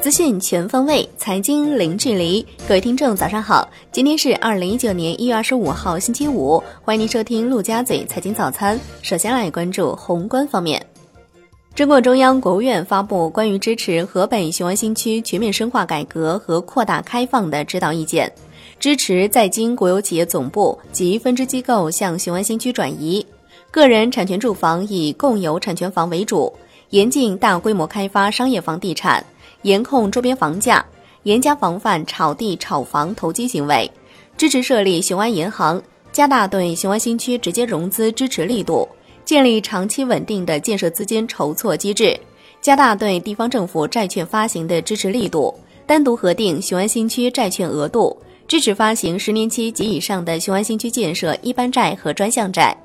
资讯全方位，财经零距离。各位听众，早上好！今天是二零一九年一月二十五号，星期五。欢迎您收听陆家嘴财经早餐。首先来关注宏观方面。中共中央、国务院发布关于支持河北雄安新区全面深化改革和扩大开放的指导意见，支持在京国有企业总部及分支机构向雄安新区转移，个人产权住房以共有产权房为主，严禁大规模开发商业房地产。严控周边房价，严加防范炒地炒房投机行为，支持设立雄安银行，加大对雄安新区直接融资支持力度，建立长期稳定的建设资金筹措机制，加大对地方政府债券发行的支持力度，单独核定雄安新区债券额度，支持发行十年期及以上的雄安新区建设一般债和专项债，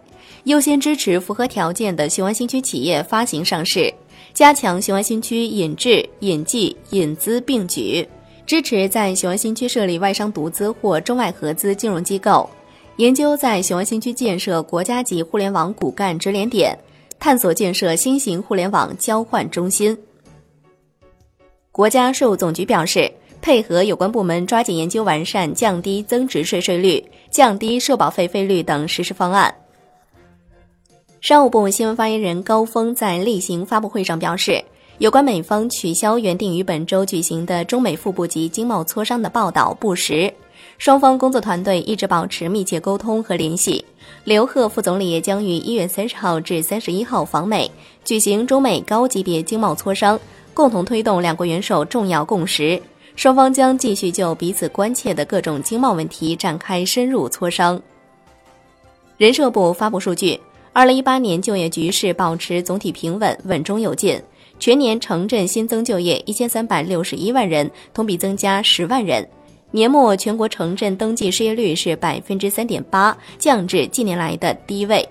优先支持符合条件的雄安新区企业发行上市。加强雄安新区引智、引技、引资并举，支持在雄安新区设立外商独资或中外合资金融机构，研究在雄安新区建设国家级互联网骨干直连点，探索建设新型互联网交换中心。国家税务总局表示，配合有关部门抓紧研究完善降低增值税税率、降低社保费费率等实施方案。商务部新闻发言人高峰在例行发布会上表示，有关美方取消原定于本周举行的中美副部级经贸磋商的报道不实，双方工作团队一直保持密切沟通和联系。刘鹤副总理也将于一月三十号至三十一号访美，举行中美高级别经贸磋商，共同推动两国元首重要共识。双方将继续就彼此关切的各种经贸问题展开深入磋商。人社部发布数据。二零一八年就业局势保持总体平稳，稳中有进。全年城镇新增就业一千三百六十一万人，同比增加十万人。年末全国城镇登记失业率是百分之三点八，降至近年来的低位。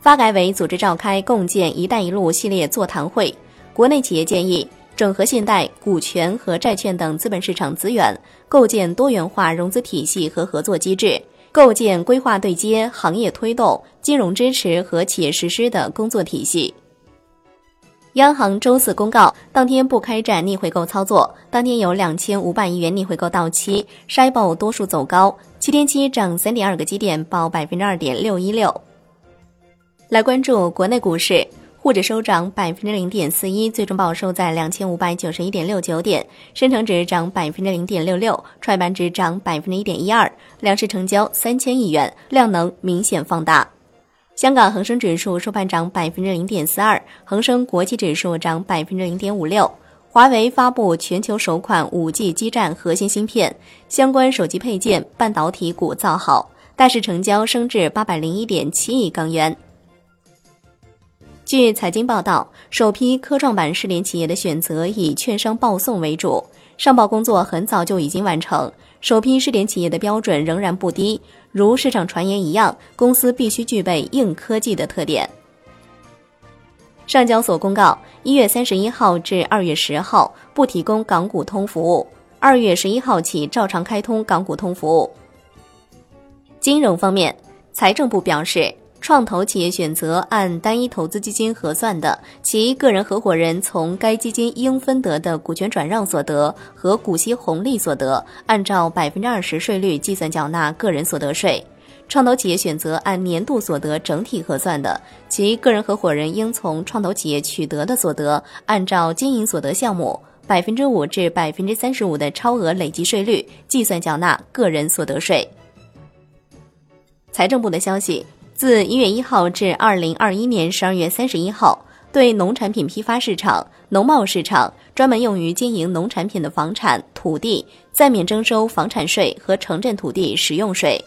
发改委组织召开共建“一带一路”系列座谈会，国内企业建议整合信贷、股权和债券等资本市场资源，构建多元化融资体系和合作机制。构建规划对接、行业推动、金融支持和企业实施的工作体系。央行周四公告，当天不开展逆回购操作，当天有两千五百亿元逆回购到期，筛报多数走高，七天期涨三点二个基点，报百分之二点六一六。来关注国内股市。沪指收涨百分之零点四一，最终报收在两千五百九十一点六九点。深成指涨百分之零点六六，创业板指涨百分之一点一二。两市成交三千亿元，量能明显放大。香港恒生指数收盘涨百分之零点四二，恒生国际指数涨百分之零点五六。华为发布全球首款五 G 基站核心芯片，相关手机配件、半导体股造好，大市成交升至八百零一点七亿港元。据财经报道，首批科创板试点企业的选择以券商报送为主，上报工作很早就已经完成。首批试点企业的标准仍然不低，如市场传言一样，公司必须具备硬科技的特点。上交所公告，一月三十一号至二月十号不提供港股通服务，二月十一号起照常开通港股通服务。金融方面，财政部表示。创投企业选择按单一投资基金核算的，其个人合伙人从该基金应分得的股权转让所得和股息红利所得，按照百分之二十税率计算缴纳个人所得税；创投企业选择按年度所得整体核算的，其个人合伙人应从创投企业取得的所得，按照经营所得项目百分之五至百分之三十五的超额累计税率计算缴纳个人所得税。财政部的消息。自一月一号至二零二一年十二月三十一号，对农产品批发市场、农贸市场专门用于经营农产品的房产土地暂免征收房产税和城镇土地使用税。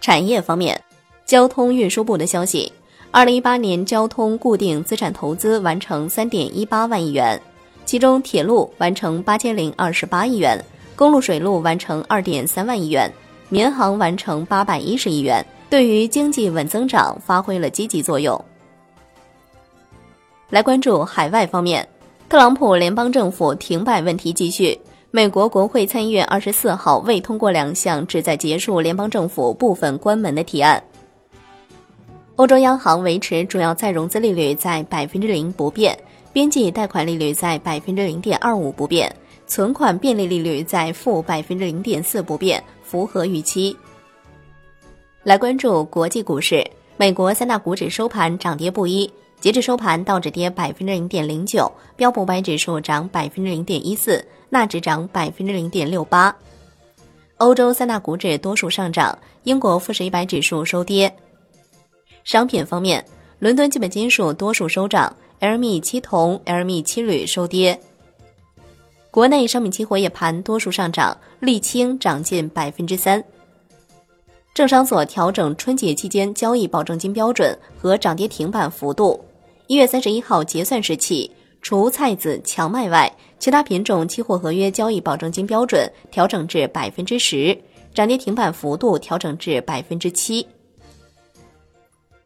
产业方面，交通运输部的消息，二零一八年交通固定资产投资完成三点一八万亿元，其中铁路完成八千零二十八亿元，公路水路完成二点三万亿元，民航完成八百一十亿元。对于经济稳增长发挥了积极作用。来关注海外方面，特朗普联邦政府停摆问题继续。美国国会参议院二十四号未通过两项旨在结束联邦政府部分关门的提案。欧洲央行维持主要再融资利率在百分之零不变，边际贷款利率在百分之零点二五不变，存款便利利率在负百分之零点四不变，符合预期。来关注国际股市，美国三大股指收盘涨跌不一。截至收盘，道指跌百分之零点零九，标普五百指数涨百分之零点一四，纳指涨百分之零点六八。欧洲三大股指多数上涨，英国富时一百指数收跌。商品方面，伦敦基本金属多数收涨，LME 七铜、LME 七铝收跌。国内商品期货夜盘多数上涨，沥青涨近百分之三。政商所调整春节期间交易保证金标准和涨跌停板幅度。一月三十一号结算时起，除菜籽、荞麦外，其他品种期货合约交易保证金标准调整至百分之十，涨跌停板幅度调整至百分之七。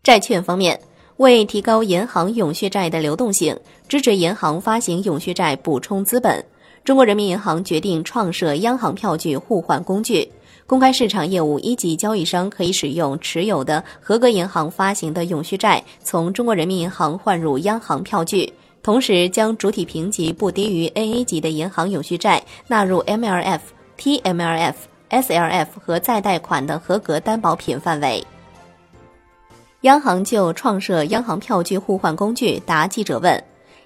债券方面，为提高银行永续债的流动性，支持银行发行永续债补充资本，中国人民银行决定创设央行票据互换工具。公开市场业务一级交易商可以使用持有的合格银行发行的永续债，从中国人民银行换入央行票据，同时将主体评级不低于 AA 级的银行永续债纳入 MLF、TMLF、SLF 和再贷款的合格担保品范围。央行就创设央行票据互换工具答记者问：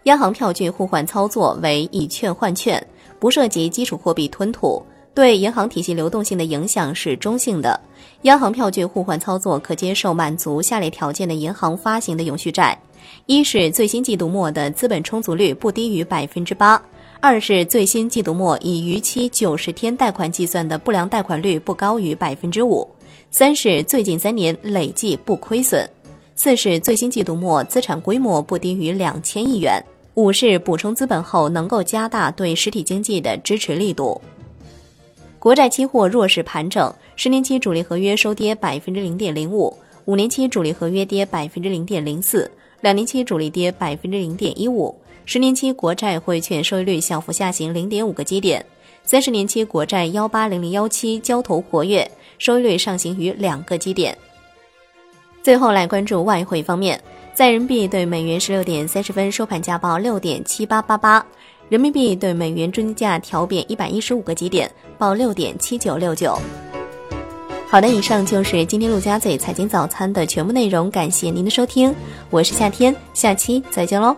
央行票据互换操作为以券换券，不涉及基础货币吞吐。对银行体系流动性的影响是中性的。央行票据互换操作可接受满足下列条件的银行发行的永续债：一是最新季度末的资本充足率不低于百分之八；二是最新季度末以逾期九十天贷款计算的不良贷款率不高于百分之五；三是最近三年累计不亏损；四是最新季度末资产规模不低于两千亿元；五是补充资本后能够加大对实体经济的支持力度。国债期货弱势盘整，十年期主力合约收跌百分之零点零五，五年期主力合约跌百分之零点零四，两年期主力跌百分之零点一五，十年期国债汇券收益率小幅下行零点五个基点，三十年期国债幺八零零幺七交投活跃，收益率上行于两个基点。最后来关注外汇方面，在人民币对美元十六点三十分收盘价报六点七八八八。人民币对美元中间价调贬一百一十五个基点，报六点七九六九。好的，以上就是今天陆家嘴财经早餐的全部内容，感谢您的收听，我是夏天，下期再见喽。